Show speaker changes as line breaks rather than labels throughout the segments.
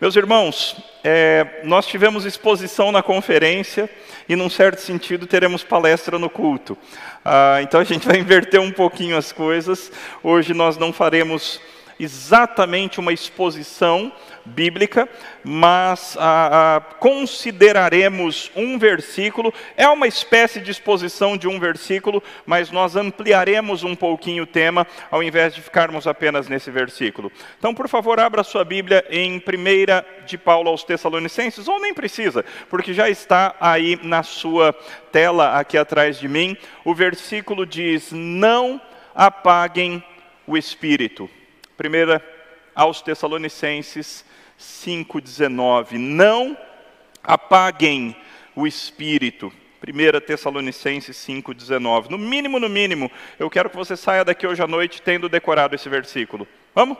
Meus irmãos, é, nós tivemos exposição na conferência e, num certo sentido, teremos palestra no culto. Ah, então a gente vai inverter um pouquinho as coisas. Hoje nós não faremos exatamente uma exposição bíblica, mas ah, ah, consideraremos um versículo. É uma espécie de exposição de um versículo, mas nós ampliaremos um pouquinho o tema, ao invés de ficarmos apenas nesse versículo. Então, por favor, abra sua Bíblia em 1 de Paulo aos Tessalonicenses, ou nem precisa, porque já está aí na sua tela, aqui atrás de mim. O versículo diz: Não apaguem o espírito. Primeira aos Tessalonicenses 5,19. Não apaguem o espírito. 1 Tessalonicenses 5,19. No mínimo, no mínimo, eu quero que você saia daqui hoje à noite tendo decorado esse versículo. Vamos?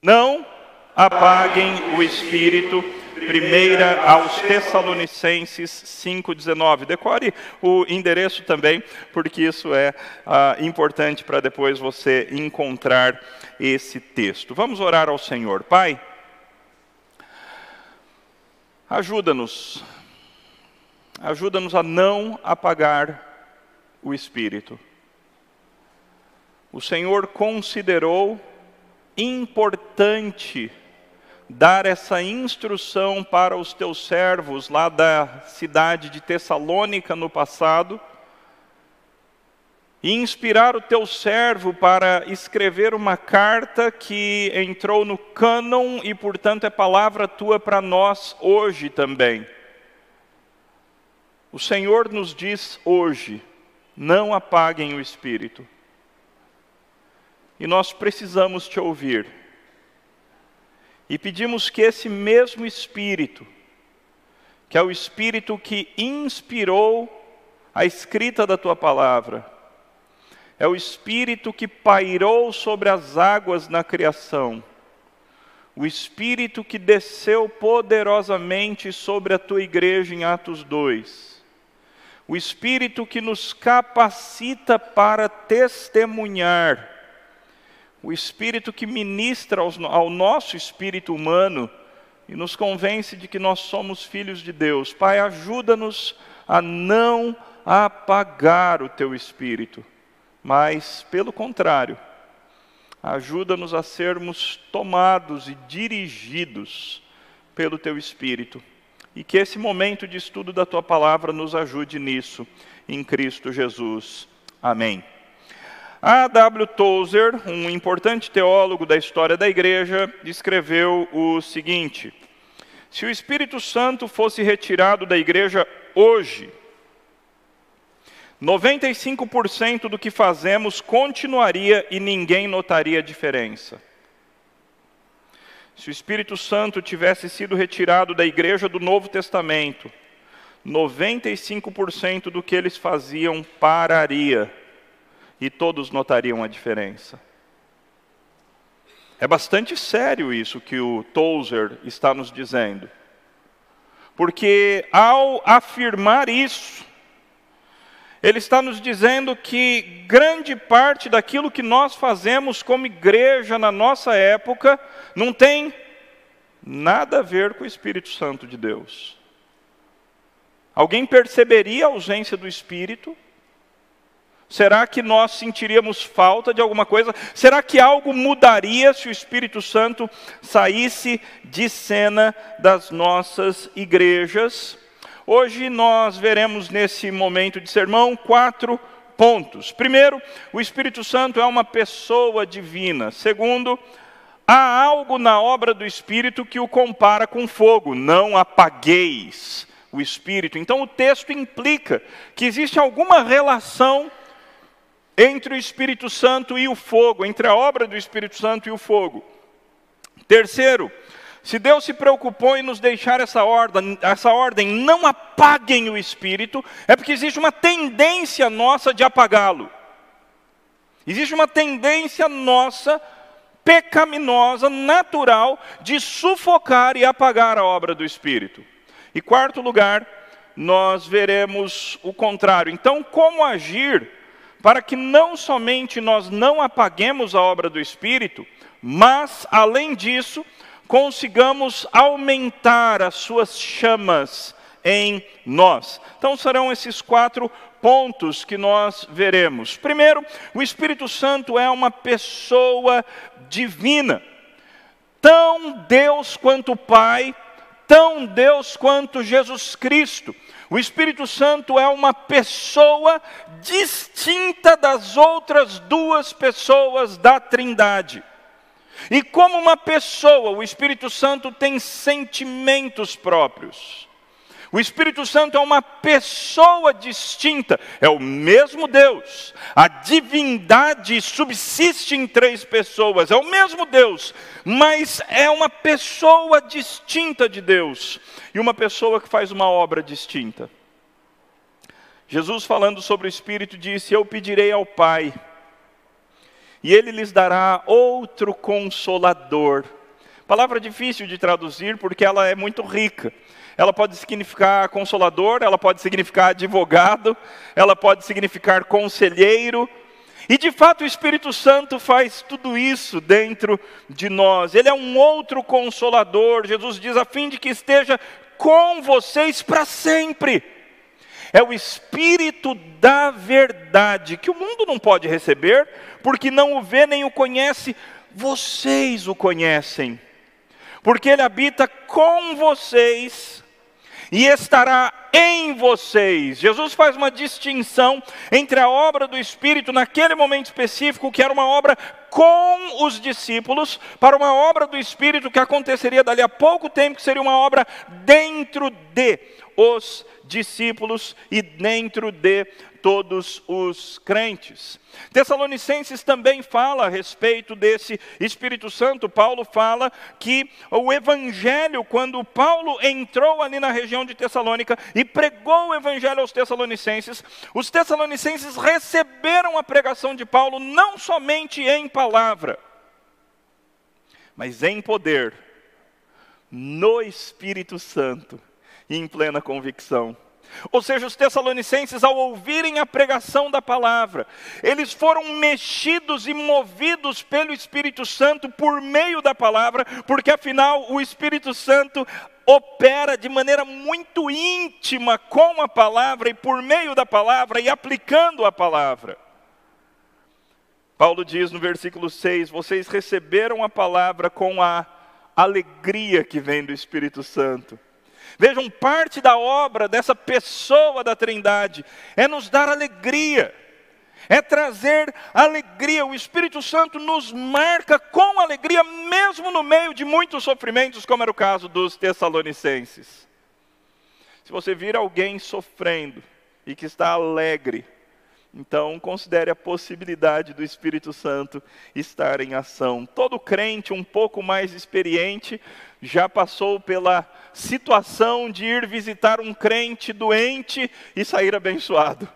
Não apaguem o espírito. Primeira aos Tessalonicenses 5,19. Decore o endereço também, porque isso é ah, importante para depois você encontrar esse texto. Vamos orar ao Senhor. Pai, ajuda-nos, ajuda-nos a não apagar o espírito. O Senhor considerou importante dar essa instrução para os teus servos lá da cidade de Tessalônica no passado, e inspirar o teu servo para escrever uma carta que entrou no cânon e, portanto, é palavra tua para nós hoje também. O Senhor nos diz hoje: não apaguem o espírito. E nós precisamos te ouvir. E pedimos que esse mesmo espírito, que é o espírito que inspirou a escrita da tua palavra, é o Espírito que pairou sobre as águas na criação, o Espírito que desceu poderosamente sobre a tua igreja em Atos 2, o Espírito que nos capacita para testemunhar, o Espírito que ministra ao nosso espírito humano e nos convence de que nós somos filhos de Deus. Pai, ajuda-nos a não apagar o teu espírito mas, pelo contrário, ajuda-nos a sermos tomados e dirigidos pelo Teu Espírito. E que esse momento de estudo da Tua palavra nos ajude nisso, em Cristo Jesus. Amém. A W. Tozer, um importante teólogo da história da igreja, escreveu o seguinte: Se o Espírito Santo fosse retirado da igreja hoje, 95% do que fazemos continuaria e ninguém notaria a diferença. Se o Espírito Santo tivesse sido retirado da igreja do Novo Testamento, 95% do que eles faziam pararia e todos notariam a diferença. É bastante sério isso que o Tozer está nos dizendo. Porque ao afirmar isso, ele está nos dizendo que grande parte daquilo que nós fazemos como igreja na nossa época não tem nada a ver com o Espírito Santo de Deus. Alguém perceberia a ausência do Espírito? Será que nós sentiríamos falta de alguma coisa? Será que algo mudaria se o Espírito Santo saísse de cena das nossas igrejas? Hoje nós veremos nesse momento de sermão quatro pontos. Primeiro, o Espírito Santo é uma pessoa divina. Segundo, há algo na obra do Espírito que o compara com fogo. Não apagueis o Espírito. Então o texto implica que existe alguma relação entre o Espírito Santo e o fogo, entre a obra do Espírito Santo e o fogo. Terceiro, se Deus se preocupou em nos deixar essa ordem, essa ordem, não apaguem o espírito, é porque existe uma tendência nossa de apagá-lo. Existe uma tendência nossa, pecaminosa, natural, de sufocar e apagar a obra do espírito. E quarto lugar, nós veremos o contrário. Então, como agir para que não somente nós não apaguemos a obra do espírito, mas, além disso, consigamos aumentar as suas chamas em nós. Então serão esses quatro pontos que nós veremos. Primeiro, o Espírito Santo é uma pessoa divina. Tão Deus quanto Pai, tão Deus quanto Jesus Cristo. O Espírito Santo é uma pessoa distinta das outras duas pessoas da Trindade. E como uma pessoa, o Espírito Santo tem sentimentos próprios. O Espírito Santo é uma pessoa distinta, é o mesmo Deus. A divindade subsiste em três pessoas, é o mesmo Deus, mas é uma pessoa distinta de Deus e uma pessoa que faz uma obra distinta. Jesus, falando sobre o Espírito, disse: Eu pedirei ao Pai, e ele lhes dará outro consolador. Palavra difícil de traduzir porque ela é muito rica ela pode significar consolador, ela pode significar advogado, ela pode significar conselheiro. E de fato o Espírito Santo faz tudo isso dentro de nós. Ele é um outro consolador. Jesus diz a fim de que esteja com vocês para sempre. É o Espírito da verdade, que o mundo não pode receber, porque não o vê nem o conhece, vocês o conhecem, porque ele habita com vocês e estará em vocês. Jesus faz uma distinção entre a obra do Espírito naquele momento específico, que era uma obra com os discípulos, para uma obra do Espírito que aconteceria dali a pouco tempo, que seria uma obra dentro de os discípulos e dentro de todos os crentes. Tessalonicenses também fala a respeito desse Espírito Santo. Paulo fala que o evangelho, quando Paulo entrou ali na região de Tessalônica e pregou o evangelho aos tessalonicenses, os tessalonicenses receberam a pregação de Paulo não somente em palavra, mas em poder, no Espírito Santo e em plena convicção. Ou seja, os tessalonicenses, ao ouvirem a pregação da palavra, eles foram mexidos e movidos pelo Espírito Santo por meio da palavra, porque afinal o Espírito Santo opera de maneira muito íntima com a palavra e por meio da palavra e aplicando a palavra. Paulo diz no versículo 6: Vocês receberam a palavra com a alegria que vem do Espírito Santo. Vejam, parte da obra dessa pessoa da Trindade é nos dar alegria, é trazer alegria. O Espírito Santo nos marca com alegria, mesmo no meio de muitos sofrimentos, como era o caso dos Tessalonicenses. Se você vir alguém sofrendo e que está alegre, então, considere a possibilidade do Espírito Santo estar em ação. Todo crente um pouco mais experiente já passou pela situação de ir visitar um crente doente e sair abençoado.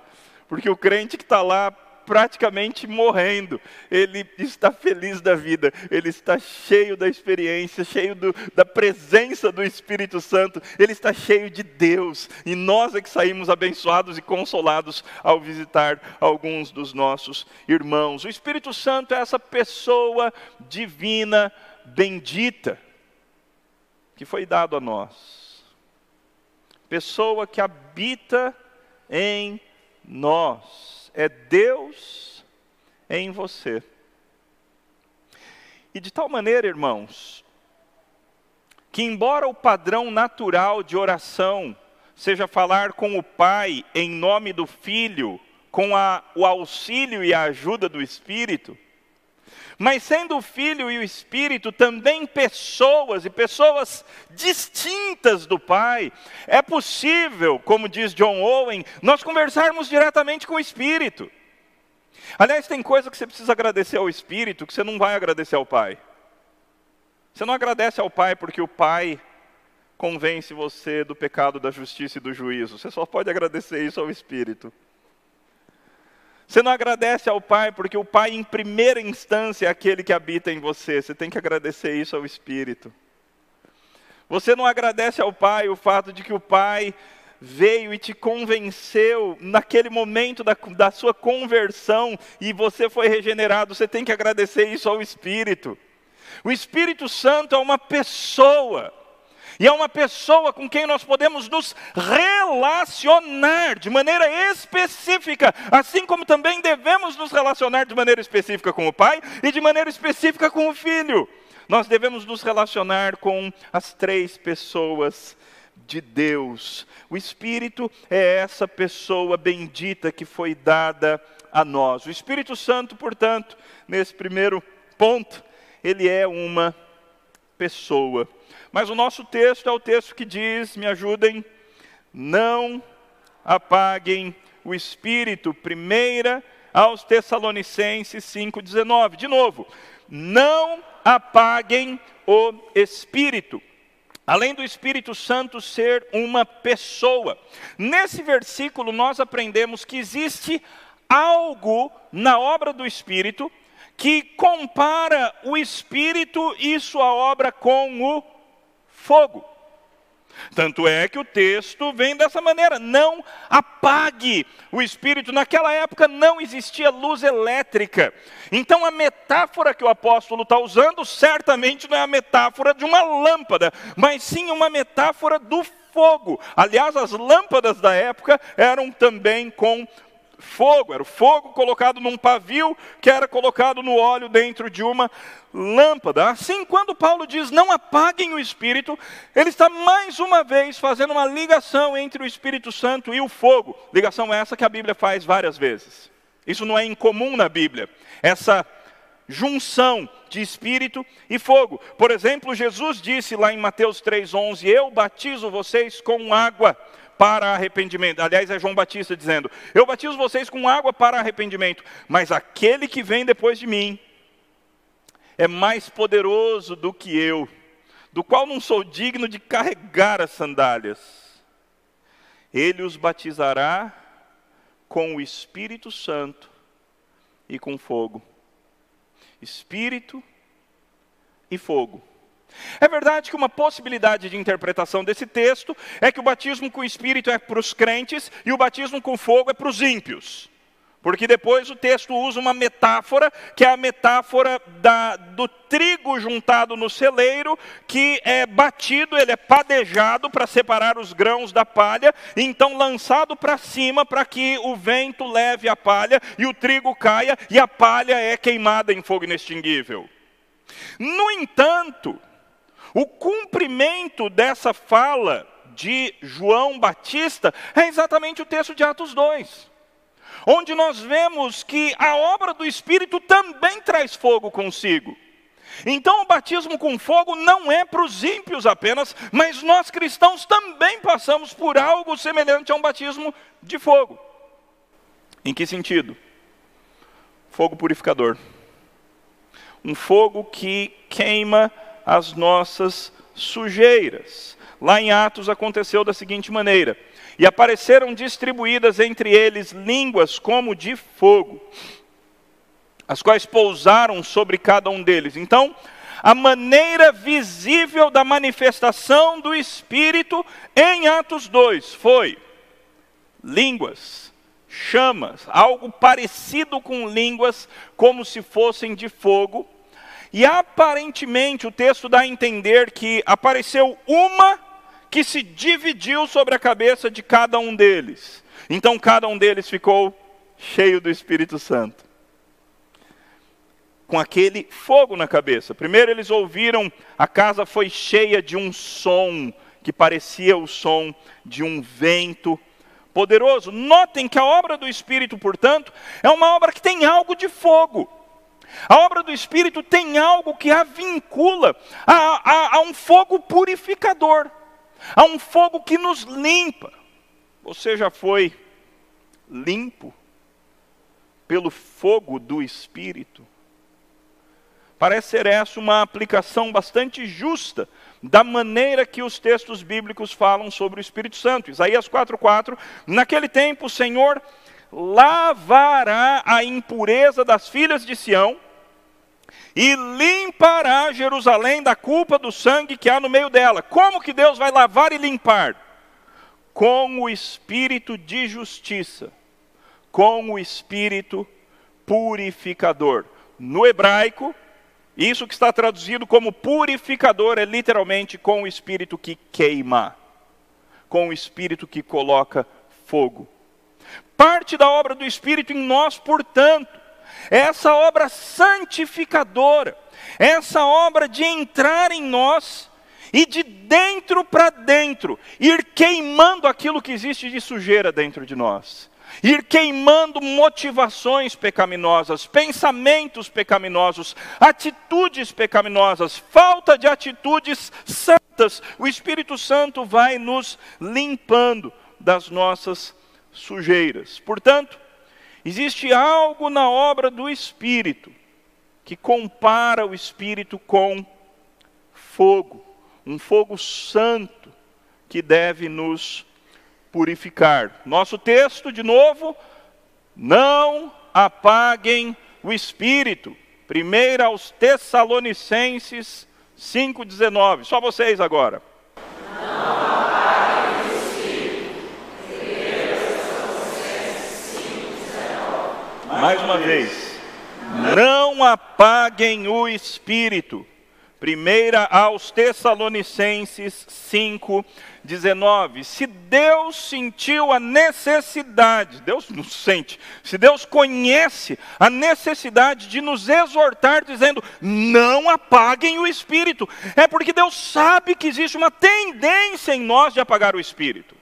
Porque o crente que está lá praticamente morrendo, ele está feliz da vida, ele está cheio da experiência, cheio do, da presença do Espírito Santo, ele está cheio de Deus, e nós é que saímos abençoados e consolados ao visitar alguns dos nossos irmãos. O Espírito Santo é essa pessoa divina, bendita que foi dado a nós. Pessoa que habita em nós. É Deus em você. E de tal maneira, irmãos, que embora o padrão natural de oração seja falar com o Pai em nome do Filho, com a, o auxílio e a ajuda do Espírito, mas sendo o Filho e o Espírito também pessoas e pessoas distintas do Pai, é possível, como diz John Owen, nós conversarmos diretamente com o Espírito. Aliás, tem coisa que você precisa agradecer ao Espírito que você não vai agradecer ao Pai. Você não agradece ao Pai porque o Pai convence você do pecado, da justiça e do juízo. Você só pode agradecer isso ao Espírito. Você não agradece ao Pai, porque o Pai, em primeira instância, é aquele que habita em você. Você tem que agradecer isso ao Espírito. Você não agradece ao Pai o fato de que o Pai veio e te convenceu naquele momento da, da sua conversão e você foi regenerado. Você tem que agradecer isso ao Espírito. O Espírito Santo é uma pessoa. E é uma pessoa com quem nós podemos nos relacionar de maneira específica, assim como também devemos nos relacionar de maneira específica com o Pai e de maneira específica com o Filho. Nós devemos nos relacionar com as três pessoas de Deus. O Espírito é essa pessoa bendita que foi dada a nós. O Espírito Santo, portanto, nesse primeiro ponto, ele é uma pessoa. Mas o nosso texto é o texto que diz, me ajudem, não apaguem o espírito. Primeira aos Tessalonicenses 5:19. De novo, não apaguem o espírito. Além do Espírito Santo ser uma pessoa. Nesse versículo nós aprendemos que existe algo na obra do Espírito que compara o Espírito e sua obra com o fogo. Tanto é que o texto vem dessa maneira: não apague o espírito. Naquela época não existia luz elétrica. Então a metáfora que o apóstolo está usando certamente não é a metáfora de uma lâmpada, mas sim uma metáfora do fogo. Aliás, as lâmpadas da época eram também com fogo, era o fogo colocado num pavio que era colocado no óleo dentro de uma lâmpada. Assim, quando Paulo diz não apaguem o espírito, ele está mais uma vez fazendo uma ligação entre o Espírito Santo e o fogo. Ligação essa que a Bíblia faz várias vezes. Isso não é incomum na Bíblia. Essa junção de espírito e fogo. Por exemplo, Jesus disse lá em Mateus 3:11: "Eu batizo vocês com água para arrependimento. Aliás, é João Batista dizendo: Eu batizo vocês com água para arrependimento, mas aquele que vem depois de mim é mais poderoso do que eu, do qual não sou digno de carregar as sandálias. Ele os batizará com o Espírito Santo e com fogo. Espírito e fogo. É verdade que uma possibilidade de interpretação desse texto é que o batismo com o Espírito é para os crentes e o batismo com fogo é para os ímpios. Porque depois o texto usa uma metáfora, que é a metáfora da, do trigo juntado no celeiro, que é batido, ele é padejado para separar os grãos da palha, e então lançado para cima para que o vento leve a palha e o trigo caia, e a palha é queimada em fogo inextinguível. No entanto, o cumprimento dessa fala de João Batista é exatamente o texto de Atos 2, onde nós vemos que a obra do Espírito também traz fogo consigo. Então, o batismo com fogo não é para os ímpios apenas, mas nós cristãos também passamos por algo semelhante a um batismo de fogo. Em que sentido? Fogo purificador. Um fogo que queima as nossas sujeiras. Lá em Atos aconteceu da seguinte maneira: e apareceram distribuídas entre eles línguas como de fogo, as quais pousaram sobre cada um deles. Então, a maneira visível da manifestação do Espírito em Atos 2 foi línguas, chamas, algo parecido com línguas, como se fossem de fogo, e aparentemente o texto dá a entender que apareceu uma que se dividiu sobre a cabeça de cada um deles. Então cada um deles ficou cheio do Espírito Santo. Com aquele fogo na cabeça. Primeiro eles ouviram, a casa foi cheia de um som que parecia o som de um vento poderoso. Notem que a obra do Espírito, portanto, é uma obra que tem algo de fogo. A obra do Espírito tem algo que a vincula a, a, a um fogo purificador, a um fogo que nos limpa. Você já foi limpo pelo fogo do Espírito? Parece ser essa uma aplicação bastante justa da maneira que os textos bíblicos falam sobre o Espírito Santo. Isaías 4,4: Naquele tempo o Senhor lavará a impureza das filhas de Sião e limpará Jerusalém da culpa do sangue que há no meio dela. Como que Deus vai lavar e limpar? Com o espírito de justiça, com o espírito purificador. No hebraico, Isso que está traduzido como purificador é literalmente com o espírito que queima, com o espírito que coloca fogo. Parte da obra do espírito em nós, portanto, essa obra santificadora, essa obra de entrar em nós e de dentro para dentro ir queimando aquilo que existe de sujeira dentro de nós ir queimando motivações pecaminosas, pensamentos pecaminosos, atitudes pecaminosas, falta de atitudes santas. O Espírito Santo vai nos limpando das nossas sujeiras. Portanto, existe algo na obra do Espírito que compara o Espírito com fogo, um fogo santo que deve nos purificar. Nosso texto, de novo, não apaguem o espírito. Primeira aos Tessalonicenses 5,19. Só vocês agora. Não apaguem o espírito. Mais uma vez. Não apaguem o espírito. Primeira aos Tessalonicenses 5, 19. Se Deus sentiu a necessidade, Deus nos sente, se Deus conhece a necessidade de nos exortar, dizendo: não apaguem o espírito, é porque Deus sabe que existe uma tendência em nós de apagar o espírito.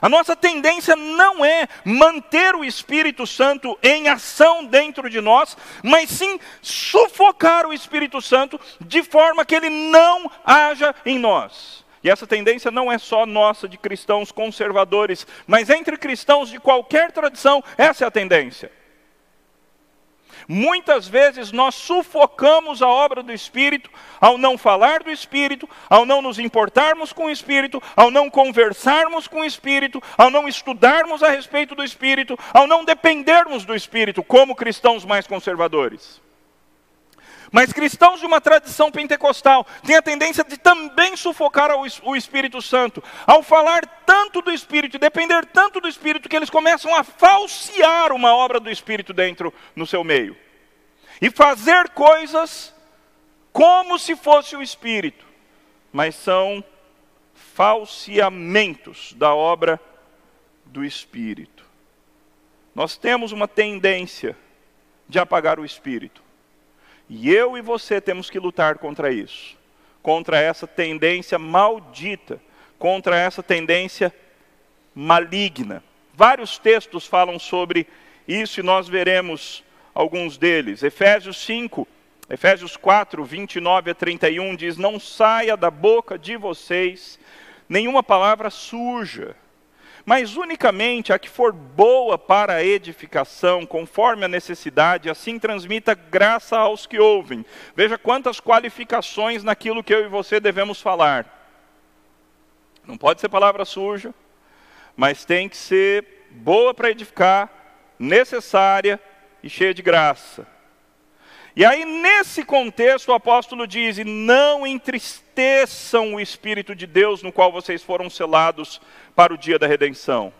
A nossa tendência não é manter o Espírito Santo em ação dentro de nós, mas sim sufocar o Espírito Santo de forma que ele não haja em nós. E essa tendência não é só nossa de cristãos conservadores, mas entre cristãos de qualquer tradição, essa é a tendência. Muitas vezes nós sufocamos a obra do Espírito ao não falar do Espírito, ao não nos importarmos com o Espírito, ao não conversarmos com o Espírito, ao não estudarmos a respeito do Espírito, ao não dependermos do Espírito, como cristãos mais conservadores. Mas cristãos de uma tradição pentecostal têm a tendência de também sufocar o Espírito Santo, ao falar tanto do Espírito depender tanto do Espírito, que eles começam a falsear uma obra do Espírito dentro no seu meio. E fazer coisas como se fosse o Espírito, mas são falseamentos da obra do Espírito. Nós temos uma tendência de apagar o Espírito. E eu e você temos que lutar contra isso, contra essa tendência maldita contra essa tendência maligna. Vários textos falam sobre isso e nós veremos alguns deles. Efésios 5, Efésios 4, 29 a 31 diz: Não saia da boca de vocês nenhuma palavra suja, mas unicamente a que for boa para a edificação, conforme a necessidade, assim transmita graça aos que ouvem. Veja quantas qualificações naquilo que eu e você devemos falar. Não pode ser palavra suja, mas tem que ser boa para edificar, necessária e cheia de graça. E aí, nesse contexto, o apóstolo diz: e não entristeçam o Espírito de Deus no qual vocês foram selados para o dia da redenção.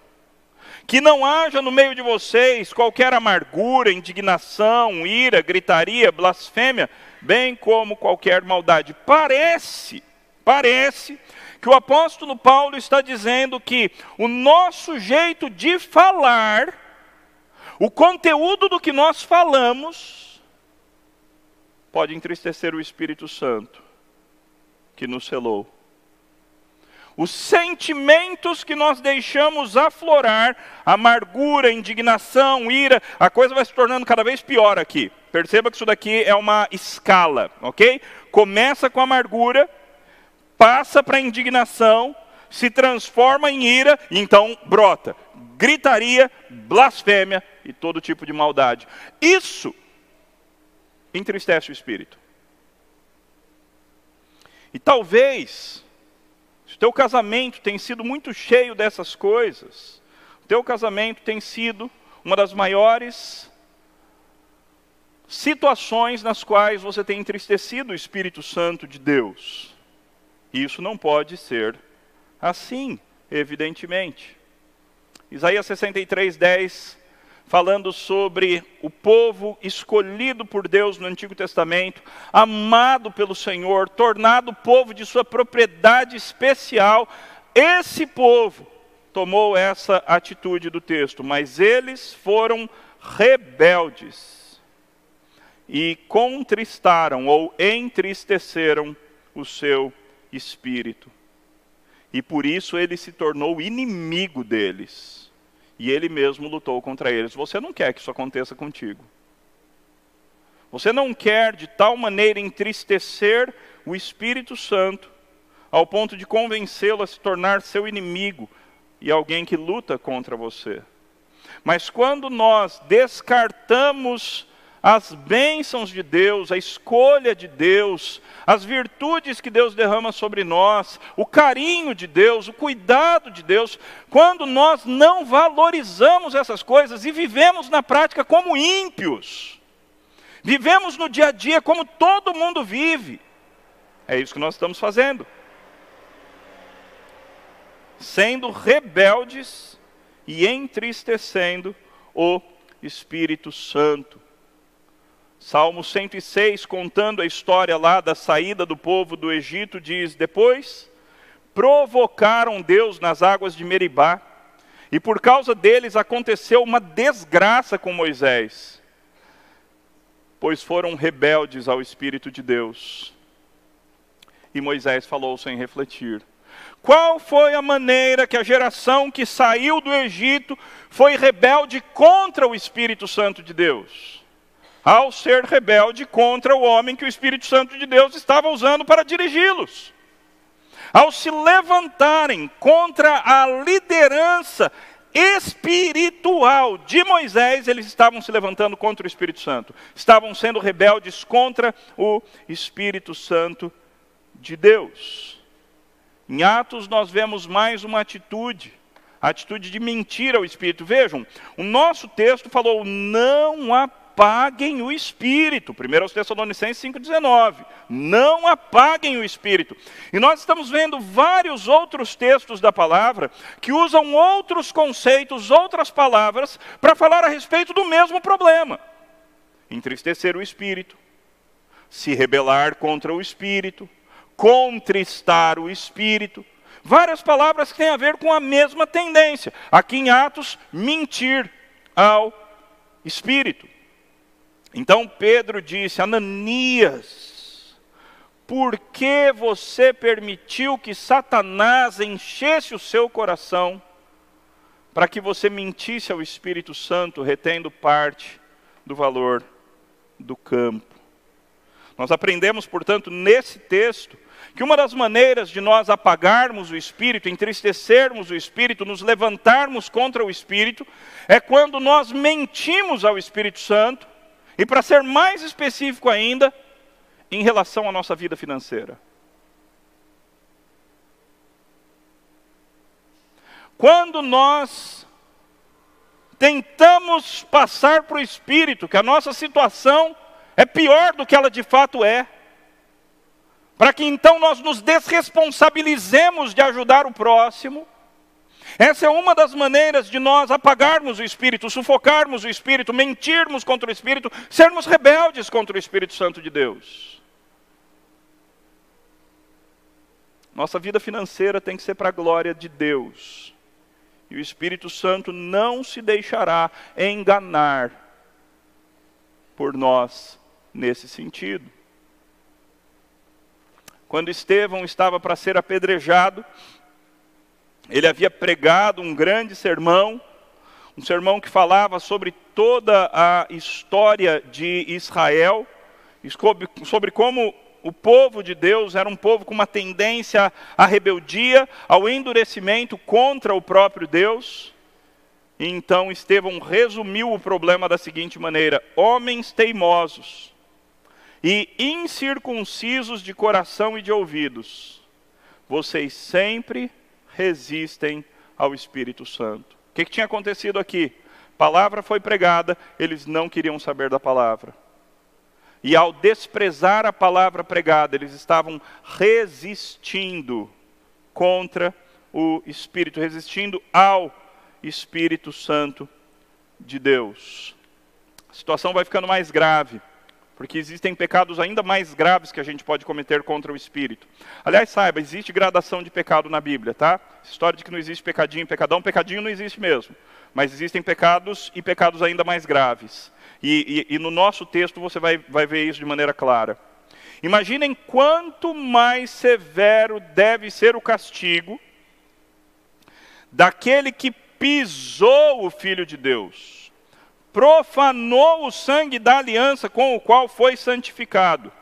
Que não haja no meio de vocês qualquer amargura, indignação, ira, gritaria, blasfêmia, bem como qualquer maldade. Parece, parece que o apóstolo Paulo está dizendo que o nosso jeito de falar, o conteúdo do que nós falamos, pode entristecer o Espírito Santo que nos selou. Os sentimentos que nós deixamos aflorar, amargura, indignação, ira, a coisa vai se tornando cada vez pior aqui. Perceba que isso daqui é uma escala, ok? Começa com amargura, passa para indignação, se transforma em ira e então brota gritaria, blasfêmia e todo tipo de maldade. Isso entristece o espírito. E talvez, se o teu casamento tem sido muito cheio dessas coisas, o teu casamento tem sido uma das maiores situações nas quais você tem entristecido o Espírito Santo de Deus. Isso não pode ser assim, evidentemente. Isaías 63, 10 falando sobre o povo escolhido por Deus no Antigo Testamento, amado pelo Senhor, tornado povo de sua propriedade especial. Esse povo tomou essa atitude do texto, mas eles foram rebeldes e contristaram ou entristeceram o seu espírito. E por isso ele se tornou inimigo deles e ele mesmo lutou contra eles. Você não quer que isso aconteça contigo. Você não quer de tal maneira entristecer o Espírito Santo ao ponto de convencê-lo a se tornar seu inimigo e alguém que luta contra você. Mas quando nós descartamos as bênçãos de Deus, a escolha de Deus, as virtudes que Deus derrama sobre nós, o carinho de Deus, o cuidado de Deus, quando nós não valorizamos essas coisas e vivemos na prática como ímpios, vivemos no dia a dia como todo mundo vive, é isso que nós estamos fazendo. Sendo rebeldes e entristecendo o Espírito Santo. Salmo 106, contando a história lá da saída do povo do Egito, diz: Depois provocaram Deus nas águas de Meribá, e por causa deles aconteceu uma desgraça com Moisés, pois foram rebeldes ao Espírito de Deus. E Moisés falou sem refletir. Qual foi a maneira que a geração que saiu do Egito foi rebelde contra o Espírito Santo de Deus? Ao ser rebelde contra o homem que o Espírito Santo de Deus estava usando para dirigi-los. Ao se levantarem contra a liderança espiritual de Moisés, eles estavam se levantando contra o Espírito Santo. Estavam sendo rebeldes contra o Espírito Santo de Deus. Em Atos nós vemos mais uma atitude, a atitude de mentir ao Espírito. Vejam, o nosso texto falou: não há apaguem o espírito. 1 Tessalonicenses 5,19. Não apaguem o espírito. E nós estamos vendo vários outros textos da palavra que usam outros conceitos, outras palavras, para falar a respeito do mesmo problema: entristecer o espírito, se rebelar contra o espírito, contristar o espírito. Várias palavras que têm a ver com a mesma tendência. Aqui em Atos, mentir ao espírito. Então Pedro disse: Ananias, por que você permitiu que Satanás enchesse o seu coração para que você mentisse ao Espírito Santo, retendo parte do valor do campo? Nós aprendemos, portanto, nesse texto, que uma das maneiras de nós apagarmos o espírito, entristecermos o espírito, nos levantarmos contra o espírito, é quando nós mentimos ao Espírito Santo e para ser mais específico ainda, em relação à nossa vida financeira. Quando nós tentamos passar para o espírito que a nossa situação é pior do que ela de fato é, para que então nós nos desresponsabilizemos de ajudar o próximo, essa é uma das maneiras de nós apagarmos o Espírito, sufocarmos o Espírito, mentirmos contra o Espírito, sermos rebeldes contra o Espírito Santo de Deus. Nossa vida financeira tem que ser para a glória de Deus. E o Espírito Santo não se deixará enganar por nós nesse sentido. Quando Estevão estava para ser apedrejado, ele havia pregado um grande sermão, um sermão que falava sobre toda a história de Israel, sobre como o povo de Deus era um povo com uma tendência à rebeldia, ao endurecimento contra o próprio Deus. E então Estevão resumiu o problema da seguinte maneira: homens teimosos e incircuncisos de coração e de ouvidos, vocês sempre resistem ao Espírito Santo. O que, que tinha acontecido aqui? palavra foi pregada, eles não queriam saber da palavra. E ao desprezar a palavra pregada, eles estavam resistindo contra o Espírito, resistindo ao Espírito Santo de Deus. A situação vai ficando mais grave, porque existem pecados ainda mais graves que a gente pode cometer contra o Espírito. Aliás, saiba, existe gradação de pecado na Bíblia, tá? História de que não existe pecadinho, pecadão, pecadinho não existe mesmo. Mas existem pecados e pecados ainda mais graves. E, e, e no nosso texto você vai, vai ver isso de maneira clara. Imaginem quanto mais severo deve ser o castigo daquele que pisou o Filho de Deus, profanou o sangue da aliança com o qual foi santificado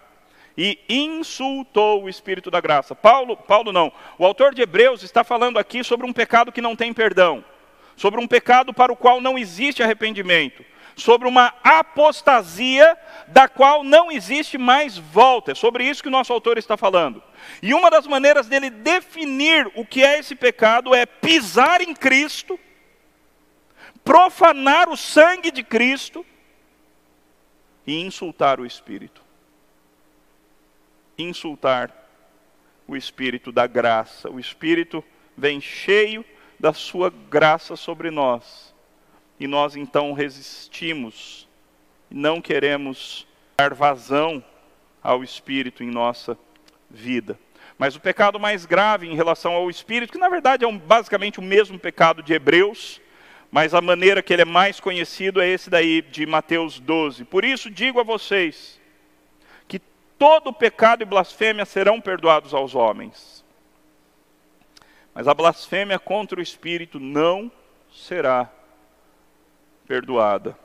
e insultou o Espírito da graça. Paulo, Paulo não, o autor de Hebreus está falando aqui sobre um pecado que não tem perdão, sobre um pecado para o qual não existe arrependimento sobre uma apostasia da qual não existe mais volta. É sobre isso que o nosso autor está falando. E uma das maneiras dele definir o que é esse pecado é pisar em Cristo, profanar o sangue de Cristo e insultar o Espírito. Insultar o Espírito da graça. O Espírito vem cheio da sua graça sobre nós e nós então resistimos, não queremos dar vazão ao Espírito em nossa vida. Mas o pecado mais grave em relação ao Espírito, que na verdade é um, basicamente o mesmo pecado de Hebreus, mas a maneira que ele é mais conhecido é esse daí de Mateus 12. Por isso digo a vocês que todo pecado e blasfêmia serão perdoados aos homens. Mas a blasfêmia contra o Espírito não será perdoada.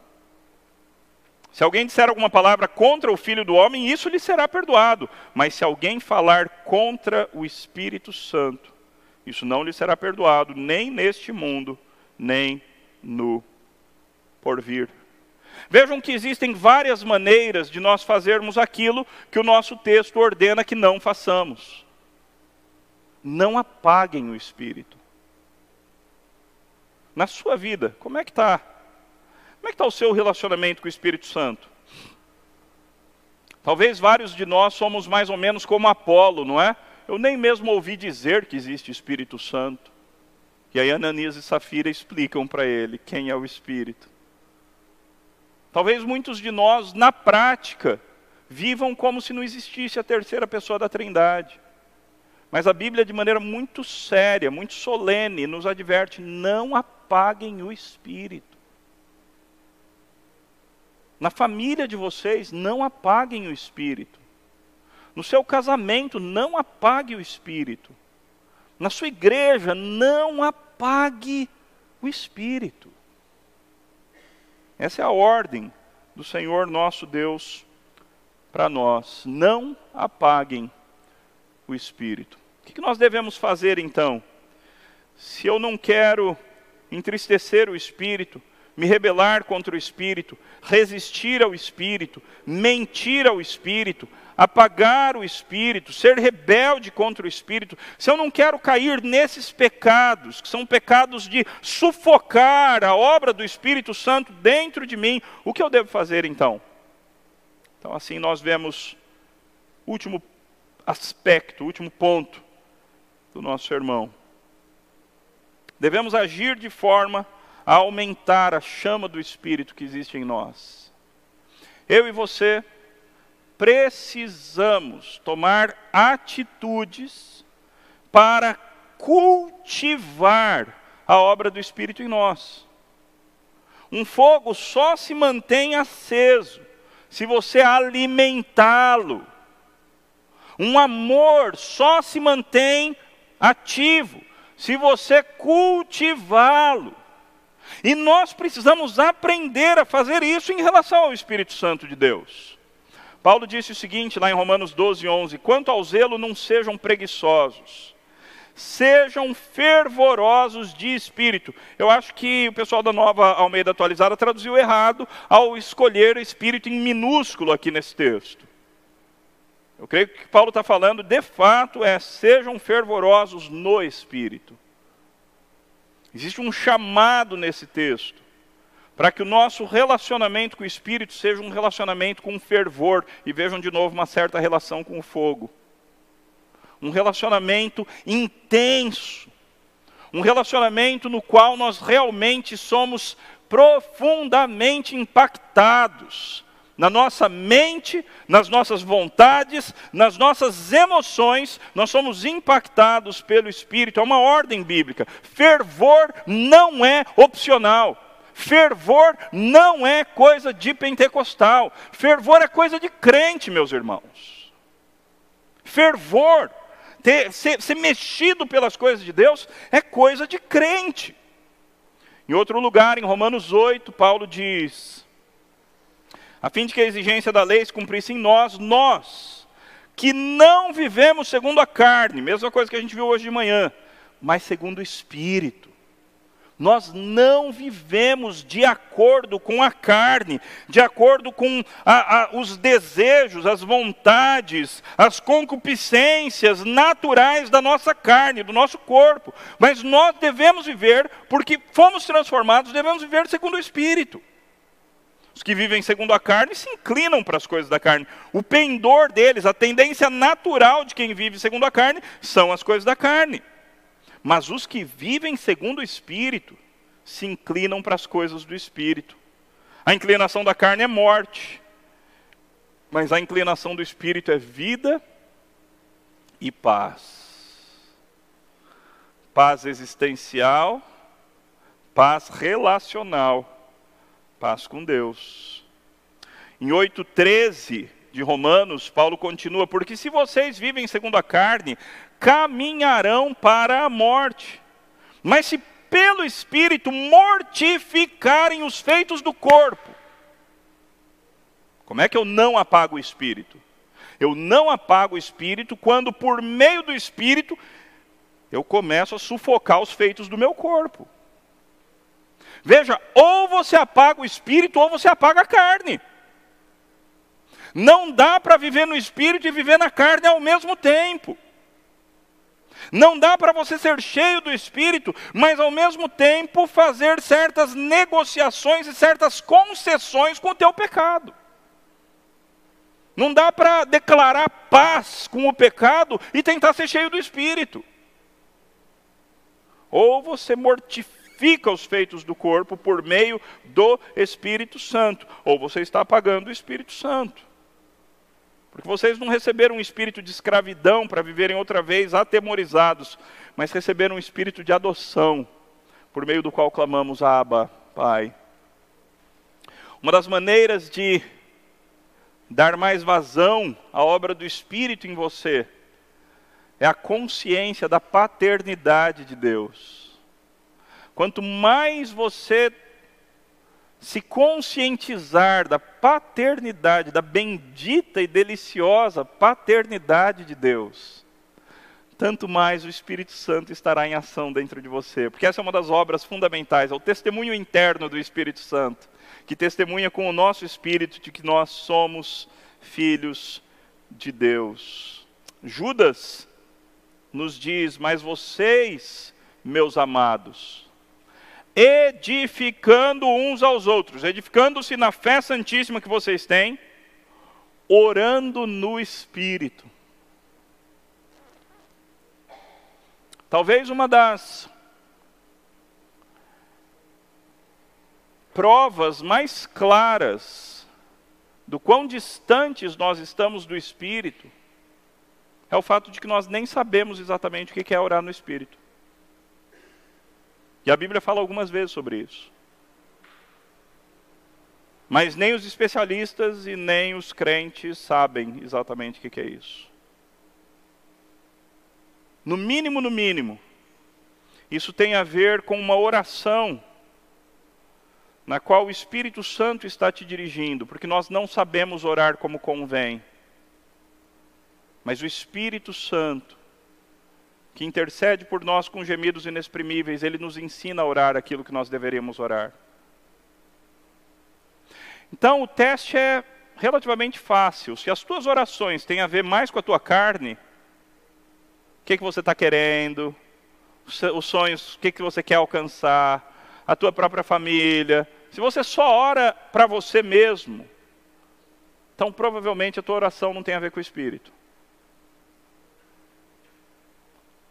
Se alguém disser alguma palavra contra o Filho do Homem, isso lhe será perdoado. Mas se alguém falar contra o Espírito Santo, isso não lhe será perdoado, nem neste mundo, nem no porvir. Vejam que existem várias maneiras de nós fazermos aquilo que o nosso texto ordena que não façamos. Não apaguem o Espírito. Na sua vida, como é que está como é que está o seu relacionamento com o Espírito Santo? Talvez vários de nós somos mais ou menos como Apolo, não é? Eu nem mesmo ouvi dizer que existe Espírito Santo. E aí Ananias e Safira explicam para ele quem é o Espírito. Talvez muitos de nós, na prática, vivam como se não existisse a terceira pessoa da Trindade. Mas a Bíblia, de maneira muito séria, muito solene, nos adverte: não apaguem o Espírito. Na família de vocês, não apaguem o espírito. No seu casamento, não apague o espírito. Na sua igreja, não apague o espírito. Essa é a ordem do Senhor nosso Deus para nós. Não apaguem o espírito. O que nós devemos fazer então? Se eu não quero entristecer o espírito, me rebelar contra o Espírito, resistir ao Espírito, mentir ao Espírito, apagar o Espírito, ser rebelde contra o Espírito, se eu não quero cair nesses pecados, que são pecados de sufocar a obra do Espírito Santo dentro de mim, o que eu devo fazer então? Então, assim, nós vemos o último aspecto, o último ponto do nosso sermão. Devemos agir de forma a aumentar a chama do Espírito que existe em nós. Eu e você precisamos tomar atitudes para cultivar a obra do Espírito em nós. Um fogo só se mantém aceso se você alimentá-lo. Um amor só se mantém ativo se você cultivá-lo. E nós precisamos aprender a fazer isso em relação ao Espírito Santo de Deus. Paulo disse o seguinte lá em Romanos 12, 11: Quanto ao zelo, não sejam preguiçosos, sejam fervorosos de espírito. Eu acho que o pessoal da nova Almeida atualizada traduziu errado ao escolher espírito em minúsculo aqui nesse texto. Eu creio que Paulo está falando, de fato, é sejam fervorosos no espírito. Existe um chamado nesse texto para que o nosso relacionamento com o Espírito seja um relacionamento com fervor, e vejam de novo uma certa relação com o fogo. Um relacionamento intenso, um relacionamento no qual nós realmente somos profundamente impactados na nossa mente, nas nossas vontades, nas nossas emoções, nós somos impactados pelo Espírito. É uma ordem bíblica. Fervor não é opcional. Fervor não é coisa de pentecostal. Fervor é coisa de crente, meus irmãos. Fervor, ter, ser, ser mexido pelas coisas de Deus, é coisa de crente. Em outro lugar, em Romanos 8, Paulo diz: a fim de que a exigência da lei se cumprisse em nós, nós, que não vivemos segundo a carne, mesma coisa que a gente viu hoje de manhã, mas segundo o Espírito. Nós não vivemos de acordo com a carne, de acordo com a, a, os desejos, as vontades, as concupiscências naturais da nossa carne, do nosso corpo. Mas nós devemos viver, porque fomos transformados, devemos viver segundo o Espírito. Os que vivem segundo a carne se inclinam para as coisas da carne. O pendor deles, a tendência natural de quem vive segundo a carne, são as coisas da carne. Mas os que vivem segundo o Espírito se inclinam para as coisas do Espírito. A inclinação da carne é morte, mas a inclinação do Espírito é vida e paz. Paz existencial, paz relacional paz com Deus. Em 8,13 de Romanos, Paulo continua: Porque se vocês vivem segundo a carne, caminharão para a morte. Mas se pelo Espírito mortificarem os feitos do corpo, como é que eu não apago o Espírito? Eu não apago o Espírito quando, por meio do Espírito, eu começo a sufocar os feitos do meu corpo. Veja, ou você apaga o espírito ou você apaga a carne. Não dá para viver no espírito e viver na carne ao mesmo tempo. Não dá para você ser cheio do espírito, mas ao mesmo tempo fazer certas negociações e certas concessões com o teu pecado. Não dá para declarar paz com o pecado e tentar ser cheio do espírito. Ou você mortifica os feitos do corpo por meio do Espírito Santo. Ou você está apagando o Espírito Santo. Porque vocês não receberam um espírito de escravidão para viverem outra vez atemorizados, mas receberam um espírito de adoção, por meio do qual clamamos Abba, Pai. Uma das maneiras de dar mais vazão à obra do Espírito em você é a consciência da paternidade de Deus. Quanto mais você se conscientizar da paternidade, da bendita e deliciosa paternidade de Deus, tanto mais o Espírito Santo estará em ação dentro de você. Porque essa é uma das obras fundamentais, é o testemunho interno do Espírito Santo, que testemunha com o nosso espírito de que nós somos filhos de Deus. Judas nos diz: Mas vocês, meus amados, edificando uns aos outros, edificando-se na fé santíssima que vocês têm, orando no Espírito. Talvez uma das provas mais claras do quão distantes nós estamos do Espírito é o fato de que nós nem sabemos exatamente o que é orar no Espírito. E a Bíblia fala algumas vezes sobre isso. Mas nem os especialistas e nem os crentes sabem exatamente o que é isso. No mínimo, no mínimo, isso tem a ver com uma oração na qual o Espírito Santo está te dirigindo, porque nós não sabemos orar como convém. Mas o Espírito Santo que intercede por nós com gemidos inexprimíveis, ele nos ensina a orar aquilo que nós deveríamos orar. Então, o teste é relativamente fácil. Se as tuas orações têm a ver mais com a tua carne, o que, que você está querendo, os sonhos, o que, que você quer alcançar, a tua própria família, se você só ora para você mesmo, então provavelmente a tua oração não tem a ver com o Espírito.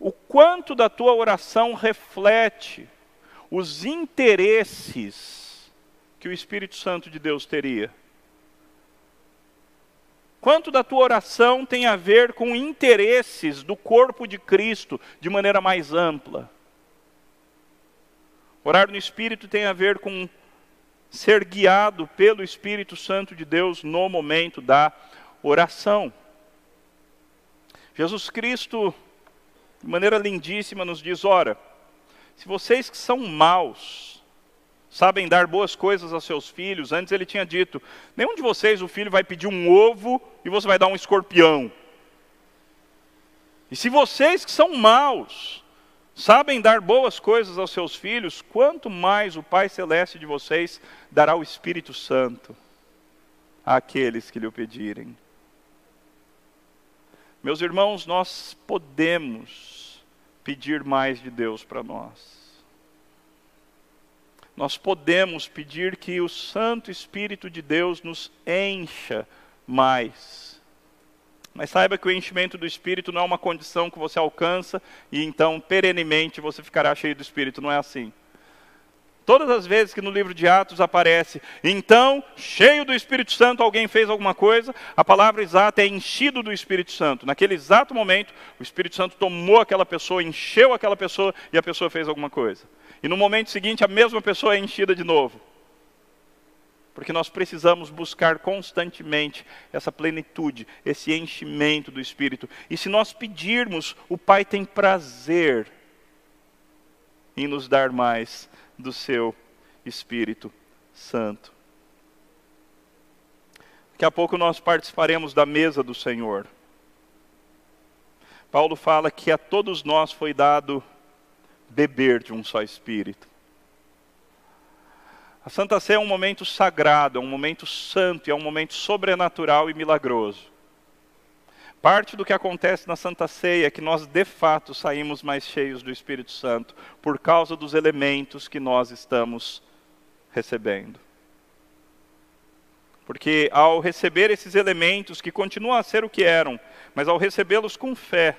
o quanto da tua oração reflete os interesses que o Espírito Santo de Deus teria? Quanto da tua oração tem a ver com interesses do corpo de Cristo de maneira mais ampla? Orar no Espírito tem a ver com ser guiado pelo Espírito Santo de Deus no momento da oração. Jesus Cristo, de maneira lindíssima, nos diz: ora, se vocês que são maus, sabem dar boas coisas aos seus filhos, antes ele tinha dito: nenhum de vocês o filho vai pedir um ovo e você vai dar um escorpião. E se vocês que são maus, sabem dar boas coisas aos seus filhos, quanto mais o Pai Celeste de vocês dará o Espírito Santo àqueles que lhe o pedirem. Meus irmãos, nós podemos pedir mais de Deus para nós. Nós podemos pedir que o Santo Espírito de Deus nos encha mais mas saiba que o enchimento do Espírito não é uma condição que você alcança e então perenemente você ficará cheio do Espírito. Não é assim. Todas as vezes que no livro de Atos aparece, então, cheio do Espírito Santo, alguém fez alguma coisa, a palavra exata é enchido do Espírito Santo. Naquele exato momento, o Espírito Santo tomou aquela pessoa, encheu aquela pessoa e a pessoa fez alguma coisa. E no momento seguinte, a mesma pessoa é enchida de novo porque nós precisamos buscar constantemente essa plenitude, esse enchimento do Espírito. E se nós pedirmos, o Pai tem prazer em nos dar mais do seu Espírito Santo. Daqui a pouco nós participaremos da mesa do Senhor. Paulo fala que a todos nós foi dado beber de um só Espírito. A Santa Ceia é um momento sagrado, é um momento santo, é um momento sobrenatural e milagroso. Parte do que acontece na Santa Ceia é que nós de fato saímos mais cheios do Espírito Santo por causa dos elementos que nós estamos recebendo. Porque ao receber esses elementos, que continuam a ser o que eram, mas ao recebê-los com fé,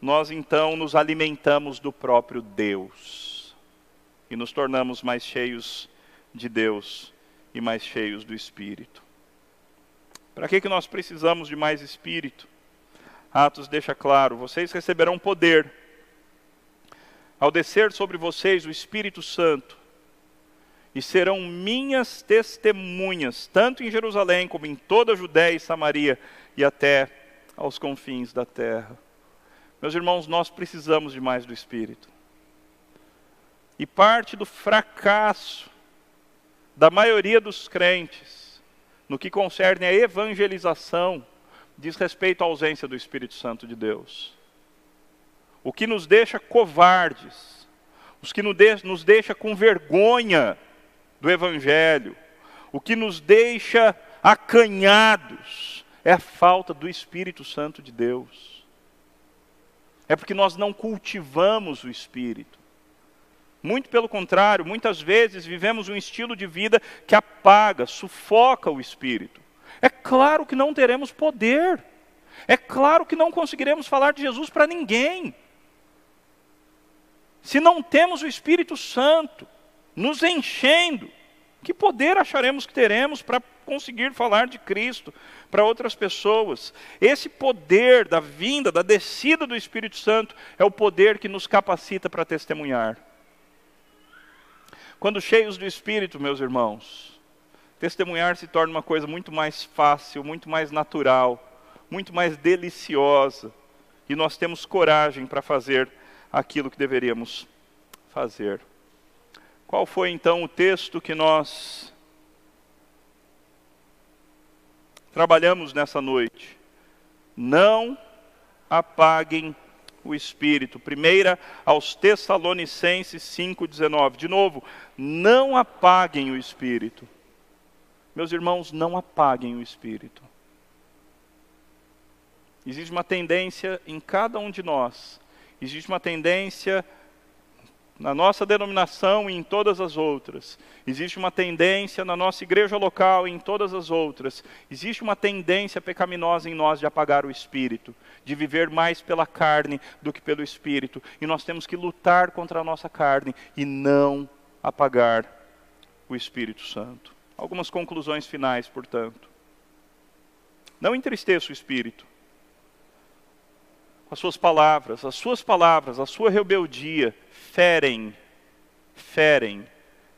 nós então nos alimentamos do próprio Deus e nos tornamos mais cheios de Deus e mais cheios do Espírito. Para que, que nós precisamos de mais Espírito? Atos deixa claro: vocês receberão poder ao descer sobre vocês o Espírito Santo, e serão minhas testemunhas, tanto em Jerusalém como em toda a Judéia e Samaria e até aos confins da terra. Meus irmãos, nós precisamos de mais do Espírito. E parte do fracasso da maioria dos crentes, no que concerne a evangelização, diz respeito à ausência do Espírito Santo de Deus. O que nos deixa covardes, os que nos deixa com vergonha do Evangelho, o que nos deixa acanhados, é a falta do Espírito Santo de Deus. É porque nós não cultivamos o Espírito. Muito pelo contrário, muitas vezes vivemos um estilo de vida que apaga, sufoca o espírito. É claro que não teremos poder. É claro que não conseguiremos falar de Jesus para ninguém. Se não temos o Espírito Santo nos enchendo, que poder acharemos que teremos para conseguir falar de Cristo para outras pessoas? Esse poder da vinda, da descida do Espírito Santo, é o poder que nos capacita para testemunhar. Quando cheios do Espírito, meus irmãos, testemunhar se torna uma coisa muito mais fácil, muito mais natural, muito mais deliciosa, e nós temos coragem para fazer aquilo que deveríamos fazer. Qual foi então o texto que nós trabalhamos nessa noite? Não apaguem o Espírito. Primeira aos Tessalonicenses 5,19. De novo, não apaguem o Espírito. Meus irmãos, não apaguem o Espírito. Existe uma tendência em cada um de nós, existe uma tendência na nossa denominação e em todas as outras. Existe uma tendência na nossa igreja local e em todas as outras. Existe uma tendência pecaminosa em nós de apagar o espírito, de viver mais pela carne do que pelo espírito. E nós temos que lutar contra a nossa carne e não apagar o Espírito Santo. Algumas conclusões finais, portanto. Não entristeça o Espírito. As suas palavras, as suas palavras, a sua rebeldia ferem, ferem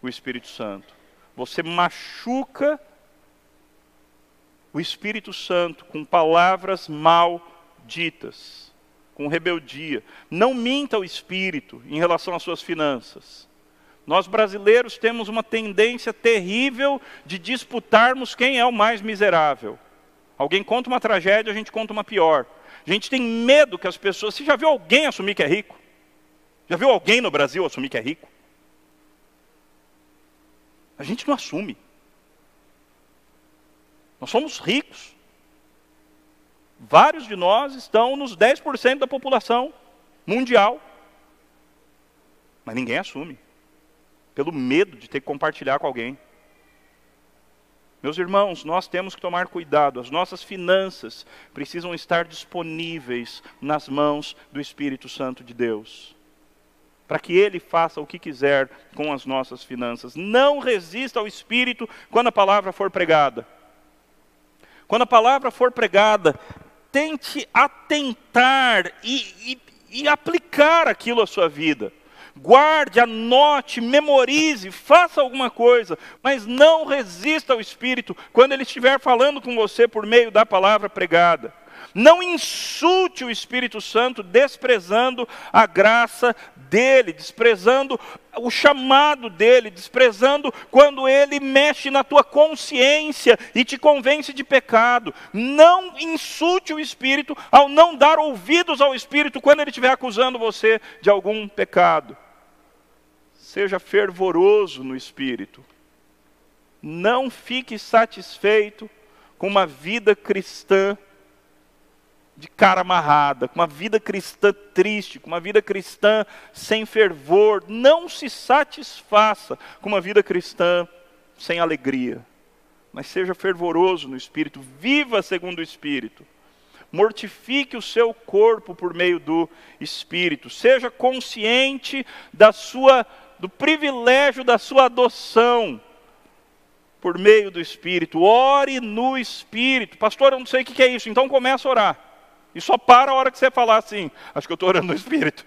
o Espírito Santo. Você machuca o Espírito Santo com palavras mal ditas, com rebeldia. Não minta o Espírito em relação às suas finanças. Nós brasileiros temos uma tendência terrível de disputarmos quem é o mais miserável. Alguém conta uma tragédia, a gente conta uma pior. A gente tem medo que as pessoas. Você já viu alguém assumir que é rico? Já viu alguém no Brasil assumir que é rico? A gente não assume. Nós somos ricos. Vários de nós estão nos 10% da população mundial. Mas ninguém assume. Pelo medo de ter que compartilhar com alguém. Meus irmãos, nós temos que tomar cuidado, as nossas finanças precisam estar disponíveis nas mãos do Espírito Santo de Deus para que ele faça o que quiser com as nossas finanças. Não resista ao Espírito quando a palavra for pregada. Quando a palavra for pregada, tente atentar e, e, e aplicar aquilo à sua vida. Guarde, anote, memorize, faça alguma coisa, mas não resista ao Espírito quando ele estiver falando com você por meio da palavra pregada. Não insulte o Espírito Santo desprezando a graça dele, desprezando o chamado dele, desprezando quando ele mexe na tua consciência e te convence de pecado. Não insulte o Espírito ao não dar ouvidos ao Espírito quando ele estiver acusando você de algum pecado. Seja fervoroso no Espírito. Não fique satisfeito com uma vida cristã de cara amarrada, com uma vida cristã triste, com uma vida cristã sem fervor. Não se satisfaça com uma vida cristã sem alegria, mas seja fervoroso no espírito, viva segundo o espírito. Mortifique o seu corpo por meio do espírito. Seja consciente da sua do privilégio da sua adoção por meio do espírito. Ore no espírito. Pastor, eu não sei o que é isso, então começa a orar. E só para a hora que você falar assim, acho que eu estou orando no Espírito.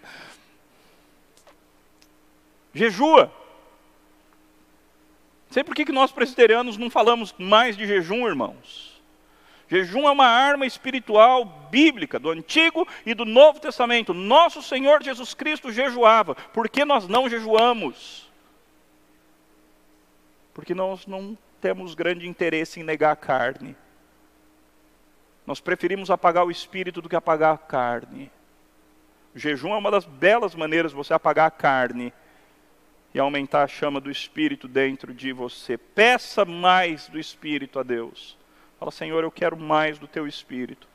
Jejua. Sei por que nós presbiterianos não falamos mais de jejum, irmãos. Jejum é uma arma espiritual bíblica do Antigo e do Novo Testamento. Nosso Senhor Jesus Cristo jejuava. Por que nós não jejuamos? Porque nós não temos grande interesse em negar a carne. Nós preferimos apagar o espírito do que apagar a carne. O jejum é uma das belas maneiras de você apagar a carne e aumentar a chama do espírito dentro de você. Peça mais do espírito a Deus. Fala, Senhor, eu quero mais do teu espírito.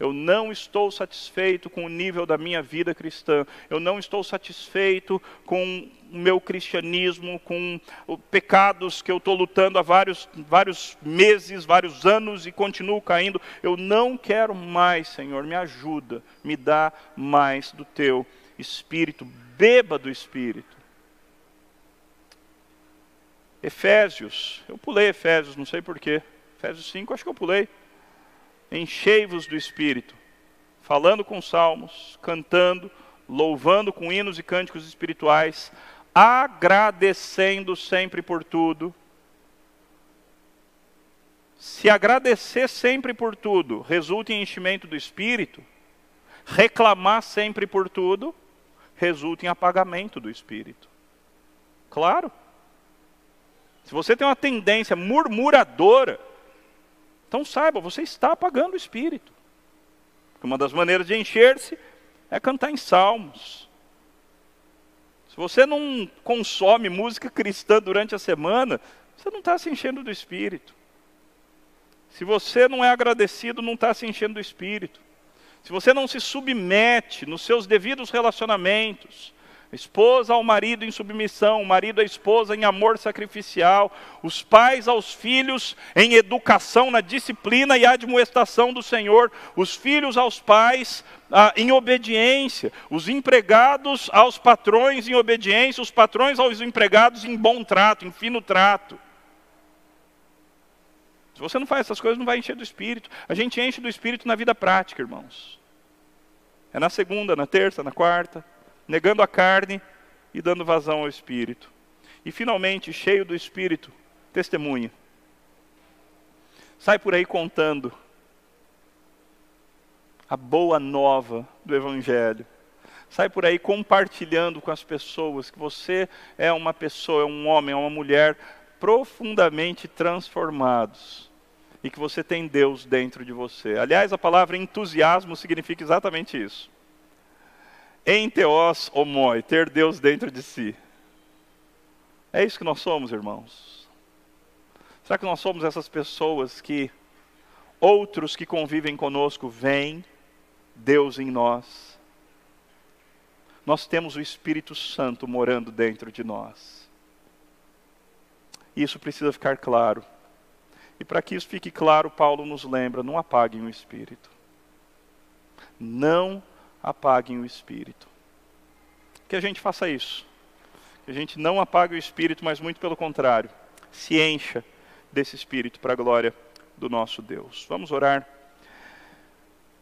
Eu não estou satisfeito com o nível da minha vida cristã. Eu não estou satisfeito com o meu cristianismo, com os pecados que eu estou lutando há vários, vários meses, vários anos e continuo caindo. Eu não quero mais, Senhor. Me ajuda, me dá mais do teu espírito. Beba do espírito. Efésios, eu pulei Efésios, não sei porquê. Efésios 5, acho que eu pulei enchei-vos do Espírito, falando com salmos, cantando, louvando com hinos e cânticos espirituais, agradecendo sempre por tudo. Se agradecer sempre por tudo resulta em enchimento do espírito, reclamar sempre por tudo resulta em apagamento do espírito. Claro. Se você tem uma tendência murmuradora, então saiba, você está apagando o espírito. Uma das maneiras de encher-se é cantar em salmos. Se você não consome música cristã durante a semana, você não está se enchendo do espírito. Se você não é agradecido, não está se enchendo do espírito. Se você não se submete nos seus devidos relacionamentos, esposa ao marido em submissão, o marido à esposa em amor sacrificial, os pais aos filhos em educação, na disciplina e admoestação do Senhor, os filhos aos pais ah, em obediência, os empregados aos patrões em obediência, os patrões aos empregados em bom trato, em fino trato. Se você não faz essas coisas, não vai encher do Espírito. A gente enche do Espírito na vida prática, irmãos. É na segunda, na terça, na quarta negando a carne e dando vazão ao espírito. E finalmente, cheio do espírito, testemunha. Sai por aí contando a boa nova do evangelho. Sai por aí compartilhando com as pessoas que você é uma pessoa, é um homem, é uma mulher profundamente transformados e que você tem Deus dentro de você. Aliás, a palavra entusiasmo significa exatamente isso em homoi, ter Deus dentro de si. É isso que nós somos, irmãos. Será que nós somos essas pessoas que outros que convivem conosco veem Deus em nós? Nós temos o Espírito Santo morando dentro de nós. Isso precisa ficar claro. E para que isso fique claro, Paulo nos lembra: não apaguem o Espírito. Não apaguem o espírito. Que a gente faça isso. Que a gente não apague o espírito, mas muito pelo contrário, se encha desse espírito para a glória do nosso Deus. Vamos orar.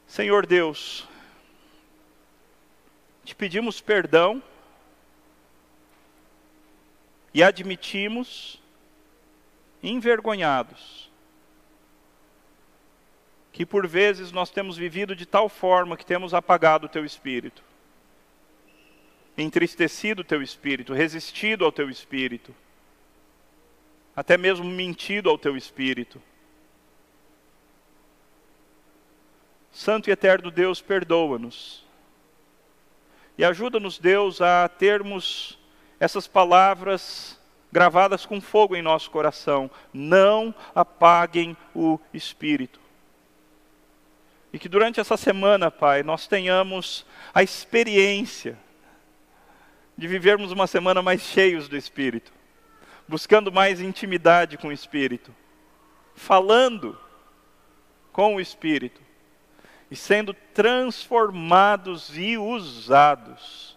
Senhor Deus, te pedimos perdão e admitimos, envergonhados, que por vezes nós temos vivido de tal forma que temos apagado o teu espírito, entristecido o teu espírito, resistido ao teu espírito, até mesmo mentido ao teu espírito. Santo e eterno Deus, perdoa-nos. E ajuda-nos, Deus, a termos essas palavras gravadas com fogo em nosso coração. Não apaguem o espírito. E que durante essa semana, Pai, nós tenhamos a experiência de vivermos uma semana mais cheios do Espírito, buscando mais intimidade com o Espírito, falando com o Espírito e sendo transformados e usados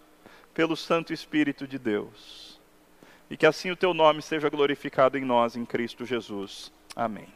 pelo Santo Espírito de Deus. E que assim o teu nome seja glorificado em nós, em Cristo Jesus. Amém.